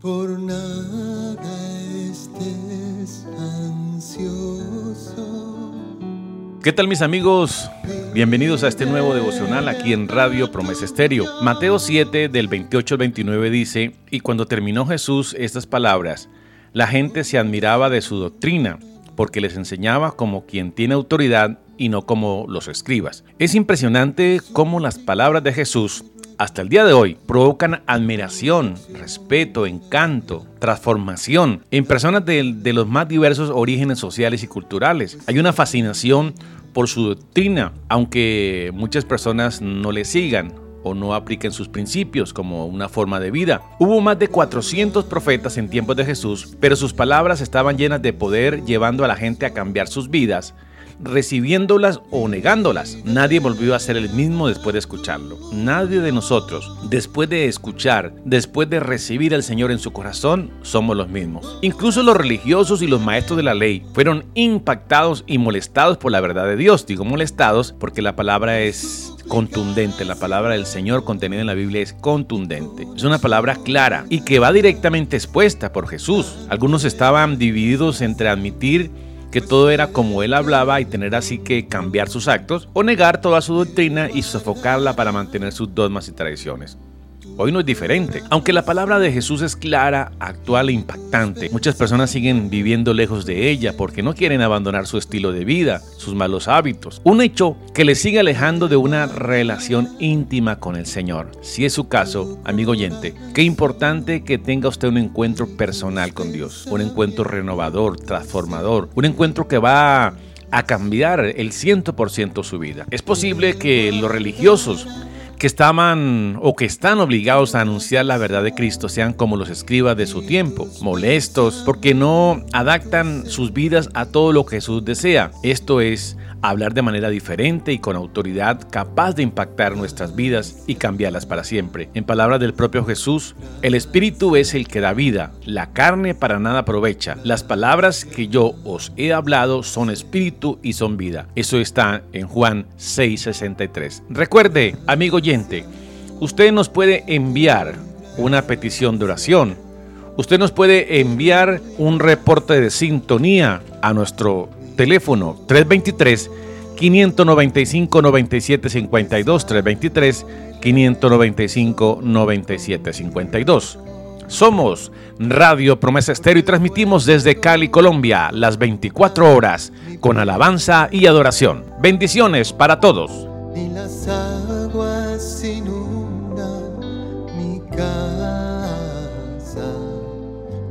por nada estés ansioso. ¿Qué tal mis amigos? Bienvenidos a este nuevo devocional aquí en Radio Promesa Estéreo. Mateo 7 del 28 al 29 dice, y cuando terminó Jesús estas palabras, la gente se admiraba de su doctrina, porque les enseñaba como quien tiene autoridad y no como los escribas. Es impresionante cómo las palabras de Jesús hasta el día de hoy provocan admiración, respeto, encanto, transformación en personas de, los más diversos orígenes sociales y culturales. Hay una fascinación por su doctrina, aunque muchas personas no le sigan o no apliquen sus principios como una forma de vida. Hubo más de 400 profetas en tiempos de Jesús, pero sus palabras estaban llenas de poder llevando a la gente a cambiar sus vidas recibiéndolas o negándolas. Nadie volvió a ser el mismo después de escucharlo. Nadie de nosotros, después de escuchar, después de recibir al Señor en su corazón, somos los mismos. Incluso los religiosos y los maestros de la ley fueron impactados y molestados por la verdad de Dios. Digo molestados porque la palabra es contundente. La palabra del Señor contenida en la Biblia es contundente. Es una palabra clara y que va directamente expuesta por Jesús. Algunos estaban divididos entre admitir que todo era como él hablaba y tener así que cambiar sus actos, o negar toda su doctrina y sofocarla para mantener sus dogmas y tradiciones. Hoy no es diferente. Aunque la palabra de Jesús es clara, actual e impactante, muchas personas siguen viviendo lejos de ella porque no quieren abandonar su estilo de vida, sus malos hábitos. Un hecho que les sigue alejando de una relación íntima con el Señor. Si es su caso, amigo oyente, qué importante que tenga usted un encuentro personal con Dios. Un encuentro renovador, transformador. Un encuentro que va a cambiar el 100% su vida. Es posible que los religiosos que estaban o que están obligados a anunciar la verdad de Cristo sean como los escribas de su tiempo, molestos porque no adaptan sus vidas a todo lo que Jesús desea. Esto es hablar de manera diferente y con autoridad capaz de impactar nuestras vidas y cambiarlas para siempre. En palabras del propio Jesús, el Espíritu es el que da vida, la carne para nada aprovecha. Las palabras que yo os he hablado son espíritu y son vida. Eso está en Juan 6:63. Recuerde, amigo usted nos puede enviar una petición de oración. Usted nos puede enviar un reporte de sintonía a nuestro teléfono 323 595 9752 323 595 9752. Somos Radio Promesa Estéreo y transmitimos desde Cali, Colombia, las 24 horas con alabanza y adoración. Bendiciones para todos. Ni las aguas inundan mi casa.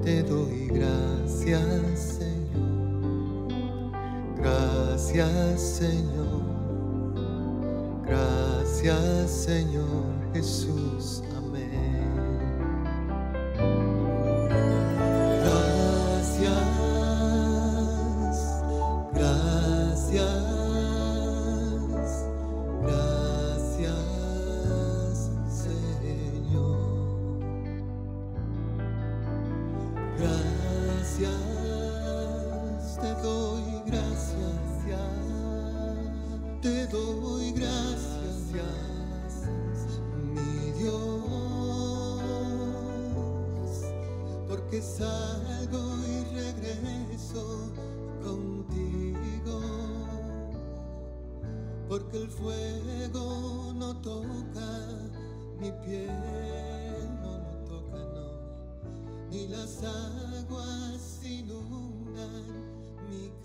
Te doy gracias, Señor. Gracias, Señor. Gracias, Señor Jesús. Amén. Gracias. Gracias. Gracias, porque salgo y regreso contigo, porque el fuego no toca mi piel, no, no toca, no ni las aguas inundan mi casa.